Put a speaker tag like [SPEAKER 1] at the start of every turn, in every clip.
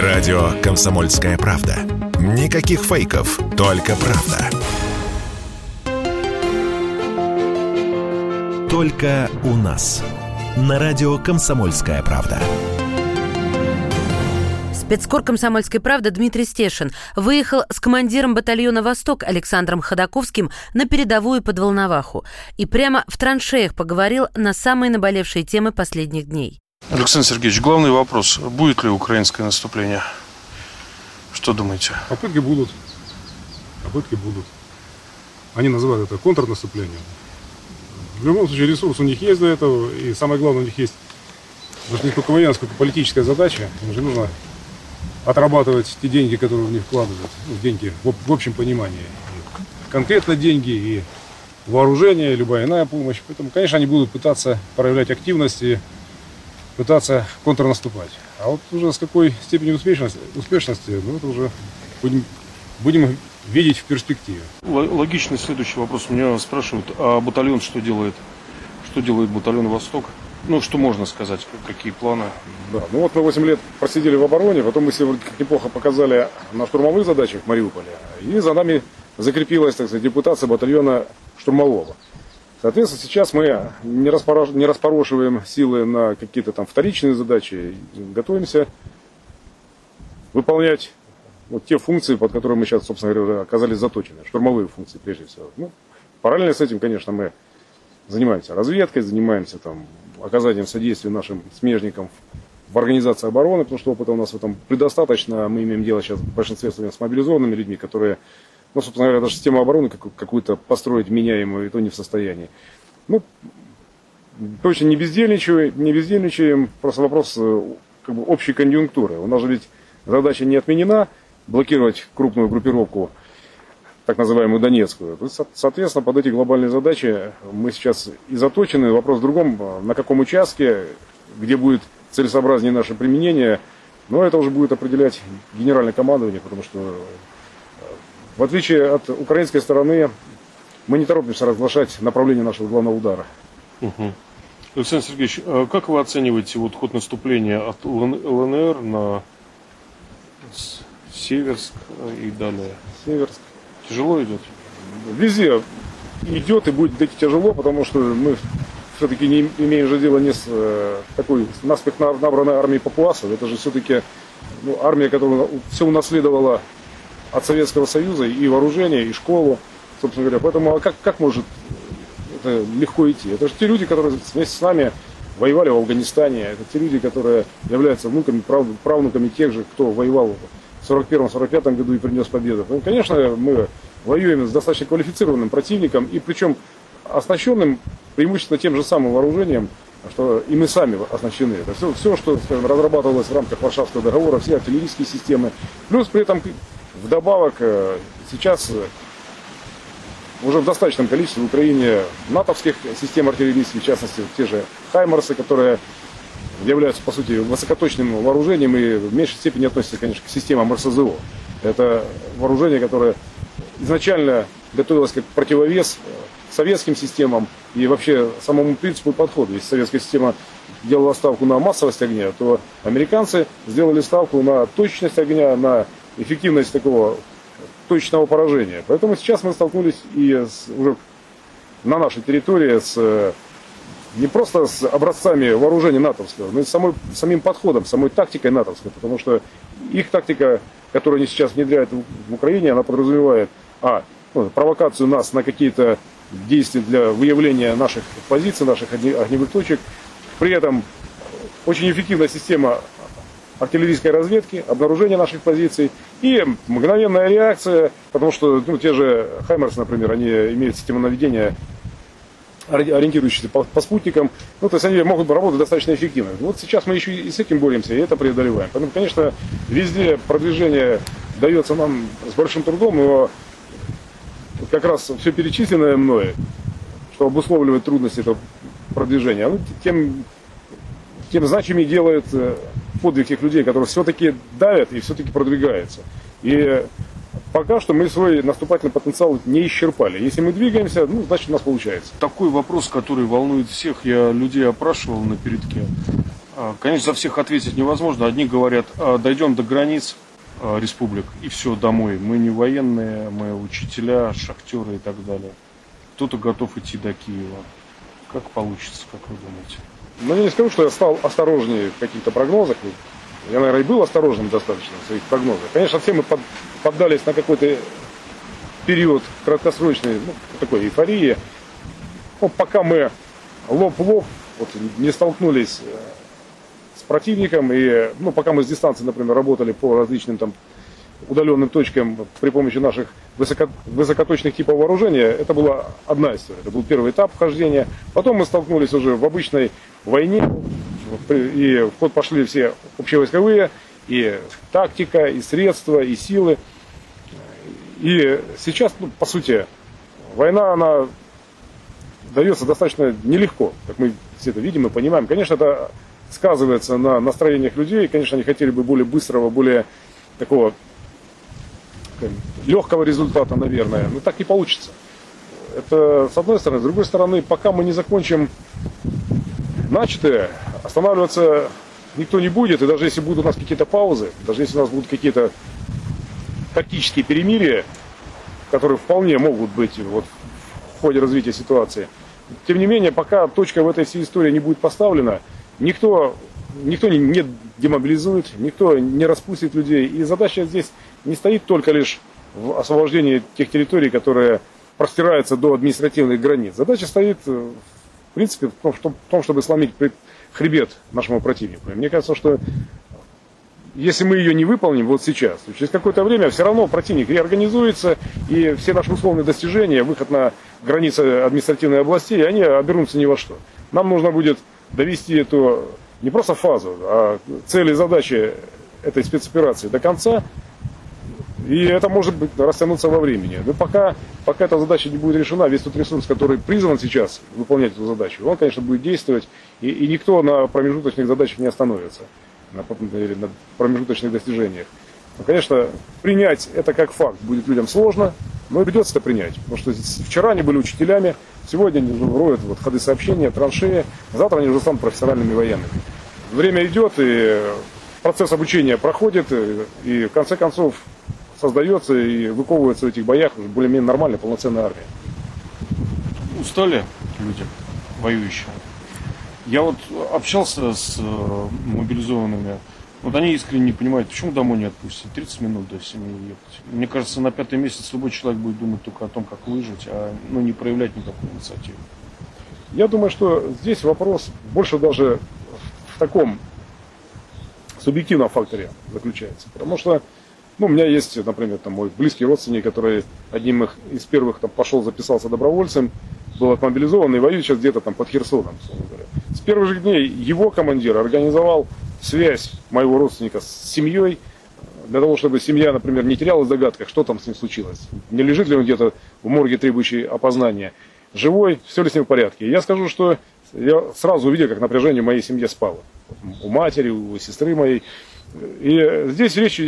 [SPEAKER 1] Радио «Комсомольская правда». Никаких фейков, только правда. Только у нас. На радио «Комсомольская правда».
[SPEAKER 2] Спецкор «Комсомольской правды» Дмитрий Стешин выехал с командиром батальона «Восток» Александром Ходаковским на передовую под Волноваху и прямо в траншеях поговорил на самые наболевшие темы последних дней.
[SPEAKER 3] Александр Сергеевич, главный вопрос. Будет ли украинское наступление? Что думаете?
[SPEAKER 4] Попытки будут. Попытки будут. Они называют это контрнаступлением. В любом случае ресурс у них есть для этого. И самое главное, у них есть даже не только военная, сколько политическая задача. Им же нужно отрабатывать те деньги, которые в них вкладывают. Ну, деньги в, в общем понимании. И конкретно деньги и вооружение, любая иная помощь. Поэтому, конечно, они будут пытаться проявлять активность и пытаться контрнаступать. А вот уже с какой степенью успешности, успешности ну, это уже будем, будем видеть в перспективе.
[SPEAKER 3] Логичный следующий вопрос. Меня спрашивают, а батальон что делает? Что делает батальон «Восток»? Ну, что можно сказать, какие планы?
[SPEAKER 4] Да, ну вот мы 8 лет просидели в обороне, потом мы себе как неплохо показали на штурмовых задачах в Мариуполе, и за нами закрепилась, так сказать, депутация батальона штурмового. Соответственно, сейчас мы не, распорош... не распорошиваем силы на какие-то там вторичные задачи, готовимся выполнять вот те функции, под которые мы сейчас, собственно говоря, оказались заточены, штурмовые функции прежде всего. Ну, параллельно с этим, конечно, мы занимаемся разведкой, занимаемся там оказанием содействия нашим смежникам в организации обороны, потому что опыта у нас в этом предостаточно. Мы имеем дело сейчас в большинстве с мобилизованными людьми, которые, ну, собственно говоря, даже систему обороны какую-то построить меняемую, и то не в состоянии. Ну, точно не бездельничаем, не бездельничаем, просто вопрос э, как бы, общей конъюнктуры. У нас же ведь задача не отменена, блокировать крупную группировку так называемую Донецкую. Соответственно, под эти глобальные задачи мы сейчас и заточены. Вопрос в другом, на каком участке, где будет целесообразнее наше применение, но это уже будет определять генеральное командование, потому что э, в отличие от украинской стороны, мы не торопимся разглашать направление нашего главного удара.
[SPEAKER 3] Угу. Александр Сергеевич, а как вы оцениваете вот ход наступления от ЛНР на Северск и далее?
[SPEAKER 4] Северск.
[SPEAKER 3] Тяжело идет?
[SPEAKER 4] Везде идет и будет идти тяжело, потому что мы все-таки не имеем же дела не с э, такой наспех набранной армией папуасов. Это же все-таки ну, армия, которая все унаследовала от Советского Союза и вооружение, и школу, собственно говоря. Поэтому а как, как может это легко идти? Это же те люди, которые вместе с нами воевали в Афганистане. Это те люди, которые являются внуками, правнуками тех же, кто воевал в 41-45 году и принес победу. Ну, конечно, мы воюем с достаточно квалифицированным противником, и причем оснащенным преимущественно тем же самым вооружением, что и мы сами оснащены. Это все, все что скажем, разрабатывалось в рамках Варшавского договора, все артиллерийские системы. Плюс при этом вдобавок э, сейчас э, уже в достаточном количестве в Украине натовских систем артиллерийских, в частности, те же Хаймарсы, которые являются, по сути, высокоточным вооружением и в меньшей степени относятся, конечно, к системам РСЗО. Это вооружение, которое изначально готовилось как противовес советским системам и вообще самому принципу подхода. Если советская система делала ставку на массовость огня, то американцы сделали ставку на точность огня, на эффективность такого точного поражения. Поэтому сейчас мы столкнулись и с, уже на нашей территории с не просто с образцами вооружения натовского, но и самой, самим подходом, самой тактикой натовской, потому что их тактика, которую они сейчас внедряют в Украине, она подразумевает, а, ну, провокацию нас на какие-то действия для выявления наших позиций, наших огневых точек, при этом очень эффективная система артиллерийской разведки, обнаружения наших позиций и мгновенная реакция, потому что ну, те же Хаймерс, например, они имеют систему наведения ориентирующиеся по, по спутникам. Ну, то есть они могут работать достаточно эффективно. Вот сейчас мы еще и с этим боремся, и это преодолеваем. Поэтому, конечно, везде продвижение дается нам с большим трудом, но как раз все перечисленное мной, что обусловливает трудности этого продвижения, ну, тем, тем значимее делает э, подвиг тех людей, которые все-таки давят и все-таки продвигаются. И Пока что мы свой наступательный потенциал не исчерпали. Если мы двигаемся, ну, значит у нас получается.
[SPEAKER 3] Такой вопрос, который волнует всех, я людей опрашивал на передке. А, конечно, за всех ответить невозможно. Одни говорят, «А, дойдем до границ а, республик и все, домой. Мы не военные, мы учителя, шахтеры и так далее. Кто-то готов идти до Киева. Как получится, как вы думаете?
[SPEAKER 4] Ну, я не скажу, что я стал осторожнее в каких-то прогнозах. Я, наверное, и был осторожным достаточно в своих прогнозах. Конечно, все мы поддались на какой-то период краткосрочной ну, такой эйфории. Ну, пока мы лоб в лоб вот, не столкнулись э, с противником, и ну, пока мы с дистанции, например, работали по различным там удаленным точкам при помощи наших высоко, высокоточных типов вооружения, это была одна история. Это был первый этап вхождения. Потом мы столкнулись уже в обычной войне, и в ход пошли все общевойсковые, и тактика, и средства, и силы. И сейчас, ну, по сути, война, она дается достаточно нелегко, как мы все это видим и понимаем. Конечно, это сказывается на настроениях людей. Конечно, они хотели бы более быстрого, более такого легкого результата, наверное. Но так не получится. Это с одной стороны. С другой стороны, пока мы не закончим начатое, останавливаться никто не будет. И даже если будут у нас какие-то паузы, даже если у нас будут какие-то тактические перемирия, которые вполне могут быть вот, в ходе развития ситуации. Тем не менее, пока точка в этой всей истории не будет поставлена, никто, никто не, не демобилизует, никто не распустит людей. И задача здесь не стоит только лишь в освобождении тех территорий, которые простираются до административных границ. Задача стоит, э, в принципе, в том, чтобы сломить хребет нашему противнику. И мне кажется, что если мы ее не выполним вот сейчас, то через какое-то время все равно противник реорганизуется, и все наши условные достижения, выход на границы административной области, они обернутся ни во что. Нам нужно будет довести эту не просто фазу, а цели и задачи этой спецоперации до конца, и это может быть растянуться во времени. Но пока, пока эта задача не будет решена, весь тот ресурс, который призван сейчас выполнять эту задачу, он, конечно, будет действовать, и, и никто на промежуточных задачах не остановится на, на промежуточных достижениях. Ну, конечно, принять это как факт будет людям сложно, но придется это принять. Потому что вчера они были учителями, сегодня они роют вот, ходы сообщения, траншеи, завтра они уже станут профессиональными военными. Время идет, и процесс обучения проходит, и в конце концов создается и выковывается в этих боях уже более-менее нормальная полноценная армия.
[SPEAKER 3] Устали люди воюющие? Я вот общался с э, мобилизованными, вот они искренне не понимают, почему домой не отпустить, 30 минут до семьи ехать. Мне кажется, на пятый месяц любой человек будет думать только о том, как выжить, а ну, не проявлять никакой инициативы.
[SPEAKER 4] Я думаю, что здесь вопрос больше даже в таком субъективном факторе заключается. Потому что ну, у меня есть, например, там, мой близкий родственник, который одним из первых там, пошел, записался добровольцем, был отмобилизован и воюет сейчас где-то там под Херсоном. С первых же дней его командир организовал связь моего родственника с семьей, для того, чтобы семья, например, не терялась в догадках, что там с ним случилось. Не лежит ли он где-то в морге, требующий опознания. Живой, все ли с ним в порядке. я скажу, что я сразу увидел, как напряжение в моей семье спало. У матери, у сестры моей. И здесь речь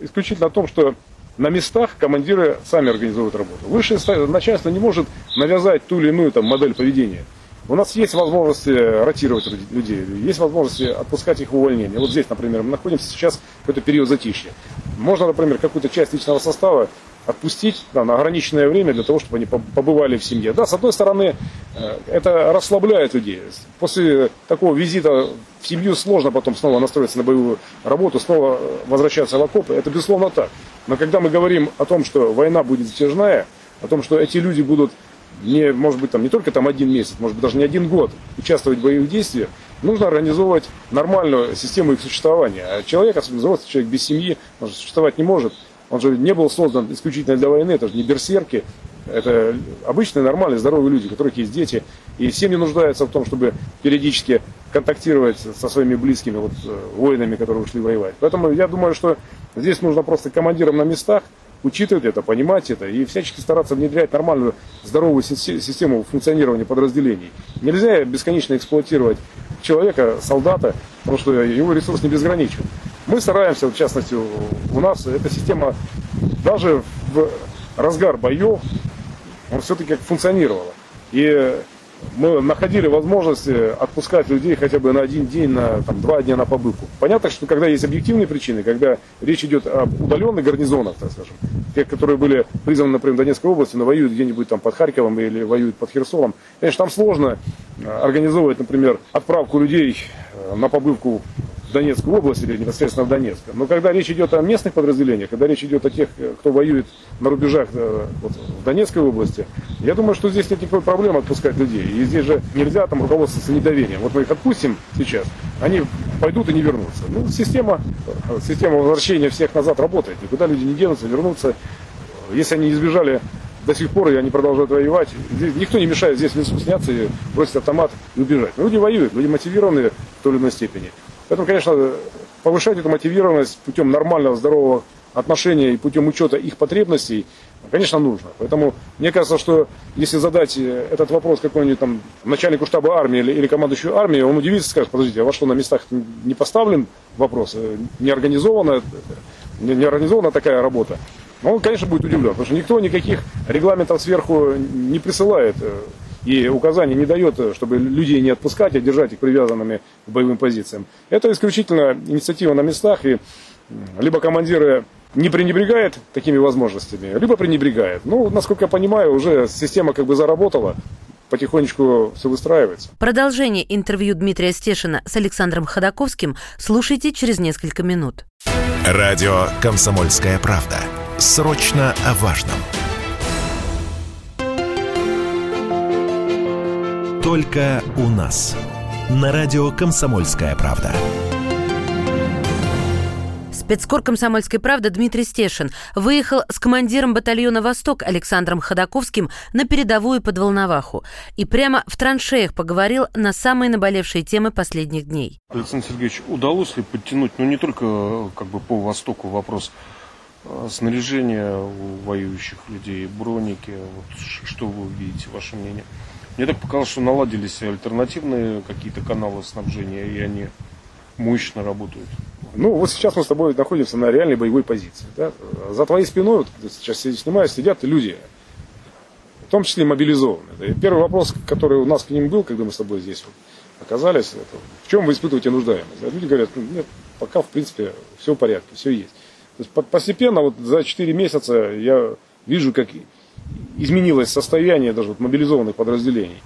[SPEAKER 4] исключительно о том, что на местах командиры сами организуют работу. Высшее начальство не может навязать ту или иную там, модель поведения. У нас есть возможности ротировать людей, есть возможности отпускать их в увольнение. Вот здесь, например, мы находимся сейчас в какой-то период затишья. Можно, например, какую-то часть личного состава отпустить да, на ограниченное время для того, чтобы они побывали в семье. Да, с одной стороны, э, это расслабляет людей. После такого визита в семью сложно потом снова настроиться на боевую работу, снова возвращаться в окопы. Это безусловно так. Но когда мы говорим о том, что война будет затяжная, о том, что эти люди будут не, может быть, там, не только там один месяц, может быть, даже не один год участвовать в боевых действиях, нужно организовывать нормальную систему их существования. А человек, особенно взрослый человек без семьи, же существовать не может. Он же не был создан исключительно для войны, это же не берсерки, это обычные, нормальные, здоровые люди, у которых есть дети. И семьи нуждаются в том, чтобы периодически контактировать со своими близкими, вот, э, воинами, которые ушли воевать. Поэтому я думаю, что здесь нужно просто командирам на местах учитывать это, понимать это и всячески стараться внедрять нормальную, здоровую систему функционирования подразделений. Нельзя бесконечно эксплуатировать человека, солдата, потому что его ресурс не безграничен. Мы стараемся, в частности, у нас эта система даже в разгар боев, все-таки функционировала. И мы находили возможности отпускать людей хотя бы на один день, на там, два дня на побывку. Понятно, что когда есть объективные причины, когда речь идет об удаленных гарнизонах, так скажем, тех, которые были призваны, например, в Донецкой области, но воюют где-нибудь там под Харьковом или воюют под Херсоном, конечно, там сложно э, организовывать, например, отправку людей э, на побывку в Донецкую область или непосредственно в Донецк. Но когда речь идет о местных подразделениях, когда речь идет о тех, кто воюет на рубежах э, вот, в Донецкой области, я думаю, что здесь нет никакой проблемы отпускать людей. И здесь же нельзя там руководствоваться недоверием. Вот мы их отпустим сейчас, они пойдут и не вернутся. Ну, система, э, система возвращения всех назад работает. Никуда люди не денутся, вернутся. Если они избежали до сих пор, и они продолжают воевать. Здесь, никто не мешает здесь в лесу сняться и бросить автомат и убежать. Но люди воюют, люди мотивированы в той или иной степени. Поэтому, конечно, повышать эту мотивированность путем нормального, здорового отношения и путем учета их потребностей, конечно, нужно. Поэтому мне кажется, что если задать э, этот вопрос какому-нибудь там начальнику штаба армии или, или командующему армии, он удивится скажет, подождите, а во что на местах не поставлен вопрос, э, не организована, не, не организована такая работа? Он, конечно, будет удивлен, потому что никто никаких регламентов сверху не присылает э, и указаний не дает, чтобы людей не отпускать, а держать их привязанными к боевым позициям. Это исключительно инициатива на местах, и либо командиры не пренебрегает такими возможностями, либо пренебрегает. Ну, насколько я понимаю, уже система как бы заработала, потихонечку все выстраивается.
[SPEAKER 2] Продолжение интервью Дмитрия Стешина с Александром Ходаковским слушайте через несколько минут.
[SPEAKER 1] Радио «Комсомольская правда». Срочно о важном. Только у нас. На радио «Комсомольская правда».
[SPEAKER 2] Спецкор «Комсомольской правды» Дмитрий Стешин выехал с командиром батальона «Восток» Александром Ходаковским на передовую под Волноваху и прямо в траншеях поговорил на самые наболевшие темы последних дней.
[SPEAKER 3] Александр Сергеевич, удалось ли подтянуть, ну не только как бы по Востоку вопрос а, снаряжения у воюющих людей, броники, вот, что вы видите, ваше мнение? Мне так показалось, что наладились альтернативные какие-то каналы снабжения, и они мощно работают.
[SPEAKER 4] Ну, вот сейчас мы с тобой находимся на реальной боевой позиции. Да? За твоей спиной, вот, сейчас снимаю, сидят люди, в том числе мобилизованные. И первый вопрос, который у нас к ним был, когда мы с тобой здесь вот оказались, это, в чем вы испытываете нуждаемость? А люди говорят, ну, нет, пока, в принципе, все в порядке, все есть. То есть постепенно, вот за 4 месяца я вижу, как изменилось состояние даже вот мобилизованных подразделений.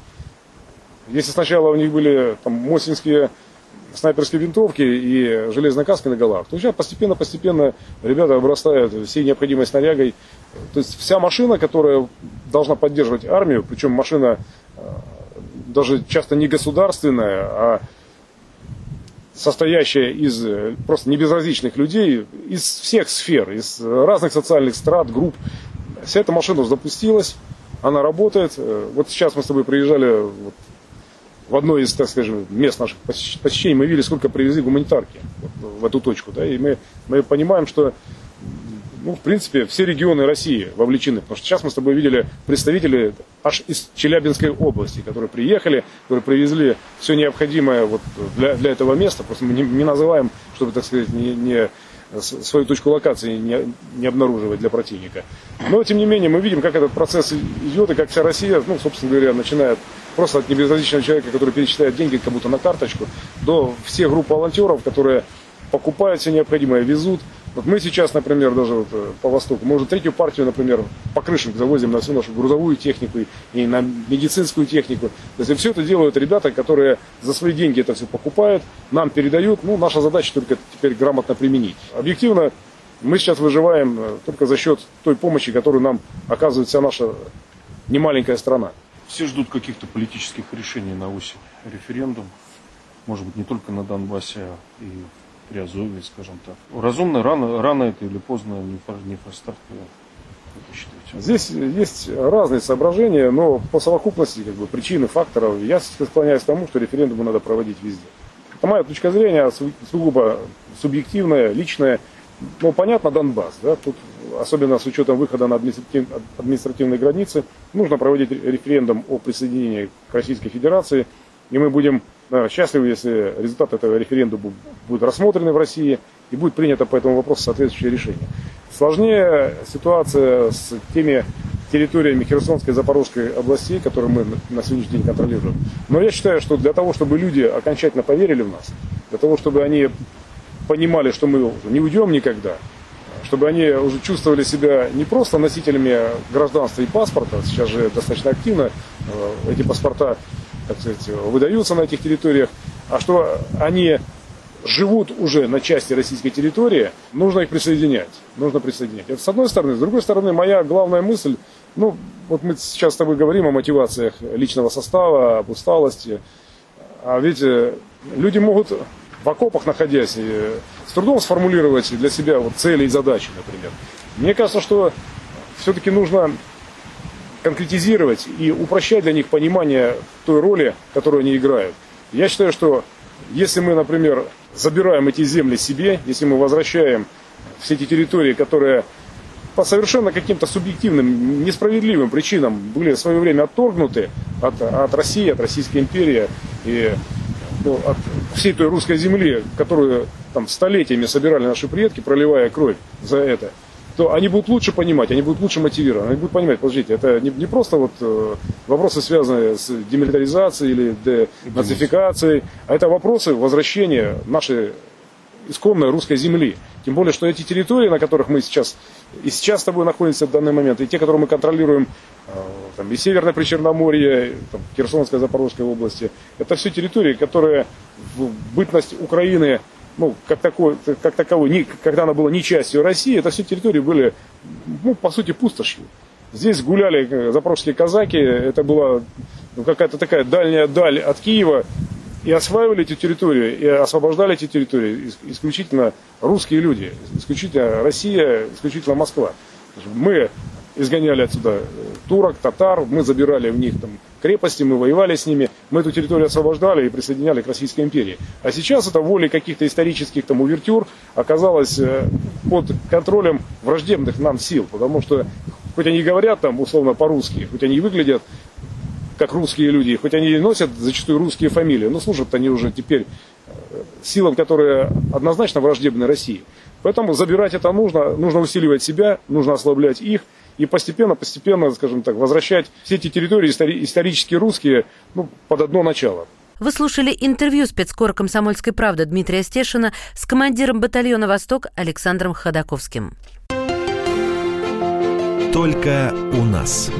[SPEAKER 4] Если сначала у них были там мосинские снайперские винтовки и железная каска на головах, то сейчас постепенно-постепенно ребята обрастают всей необходимой снарягой. То есть вся машина, которая должна поддерживать армию, причем машина э, даже часто не государственная, а состоящая из э, просто небезразличных людей из всех сфер, из разных социальных страт, групп, Вся эта машина запустилась, она работает. Э, вот сейчас мы с тобой приезжали вот, в одно из, так скажем, мест наших посещений, мы видели, сколько привезли гуманитарки вот, в эту точку. Да, и мы, мы понимаем, что ну, в принципе, все регионы России вовлечены. Потому что сейчас мы с тобой видели представителей аж из Челябинской области, которые приехали, которые привезли все необходимое вот для, для этого места. Просто мы не, не называем, чтобы, так сказать, не, не свою точку локации не, не обнаруживать для противника. Но, тем не менее, мы видим, как этот процесс идет, и как вся Россия, ну, собственно говоря, начинает просто от небезразличного человека, который перечисляет деньги как будто на карточку, до всех групп волонтеров, которые покупают все необходимое, везут, вот мы сейчас, например, даже вот э, по Востоку, мы уже третью партию, например, по крышам завозим на всю нашу грузовую технику на медицинскую технику. То есть все это делают ребята, которые за свои деньги это все покупают, нам передают. Ну, наша задача только теперь грамотно применить. Объективно, мы сейчас выживаем э, только за счет той помощи, которую нам оказывает вся наша немаленькая страна.
[SPEAKER 3] Все ждут каких-то политических решений на осень. Референдум, может быть, не только на Донбассе, а и при Азове, скажем так. Разумно, рано, рано это или поздно, не, не форстарт,
[SPEAKER 4] Здесь есть разные соображения, но по совокупности как бы, причин и факторов я склоняюсь к тому, что референдумы надо проводить везде. Это моя точка зрения, сугубо субъективная, личная. Ну, понятно, Донбасс, да, тут особенно с учетом выхода на административ, административные границы, нужно проводить референдум о присоединении к Российской Федерации, и мы будем наверное, счастливы, если результат этого референдума будет рассмотрены в России и будет принято по этому вопросу соответствующее решение. Сложнее ситуация с теми территориями Херсонской и Запорожской областей, которые мы на сегодняшний день контролируем. Но я считаю, что для того, чтобы люди окончательно поверили в нас, для того, чтобы они понимали, что мы не уйдем никогда, чтобы они уже чувствовали себя не просто носителями гражданства и паспорта, сейчас же достаточно активно э, эти паспорта так сказать, выдаются на этих территориях, а что они живут уже на части российской территории, нужно их присоединять. Нужно присоединять. Это с одной стороны. С другой стороны, моя главная мысль, ну, вот мы сейчас с тобой говорим о мотивациях личного состава, об усталости. А ведь э, люди могут в окопах находясь, и с трудом сформулировать для себя вот цели и задачи, например. Мне кажется, что все-таки нужно конкретизировать и упрощать для них понимание той роли, которую они играют. Я считаю, что если мы, например, забираем эти земли себе, если мы возвращаем все эти территории, которые по совершенно каким-то субъективным, несправедливым причинам были в свое время отторгнуты от, от России, от Российской империи и ну, от всей той русской земли, которую там столетиями собирали наши предки, проливая кровь за это, то они будут лучше понимать, они будут лучше мотивированы, они будут понимать, подождите, это не, не просто вот э, вопросы, связанные с демилитаризацией или денацификацией, а это вопросы возвращения нашей исконной русской земли. Тем более, что эти территории, на которых мы сейчас и сейчас с тобой находимся в данный момент, и те, которые мы контролируем, э, там, и Северное Причерноморье, там, Херсонской, Запорожской области, это все территории, которые в бытность Украины ну, как, такой, как таковой, не, когда она была не частью России, это все территории были, ну, по сути, пустошью. Здесь гуляли э, запорожские казаки, это была ну, какая-то такая дальняя даль от Киева, и осваивали эти территории, и освобождали эти территории исключительно русские люди, исключительно Россия, исключительно Москва. Мы изгоняли отсюда э, турок, татар, мы забирали у них там крепости, мы воевали с ними, мы эту территорию освобождали и присоединяли к Российской империи. А сейчас это волей каких-то исторических там увертюр оказалось э, под контролем враждебных нам сил, потому что хоть они говорят там условно по-русски, хоть они выглядят как русские люди, хоть они и носят зачастую русские фамилии, но служат они уже теперь э, силам, которые однозначно враждебны России. Поэтому забирать это нужно, нужно усиливать себя, нужно ослаблять их и постепенно, постепенно, скажем так, возвращать все эти территории исторически русские ну, под одно начало.
[SPEAKER 2] Вы слушали интервью спецкора «Комсомольской правды» Дмитрия Стешина с командиром батальона «Восток» Александром Ходаковским.
[SPEAKER 1] Только у нас.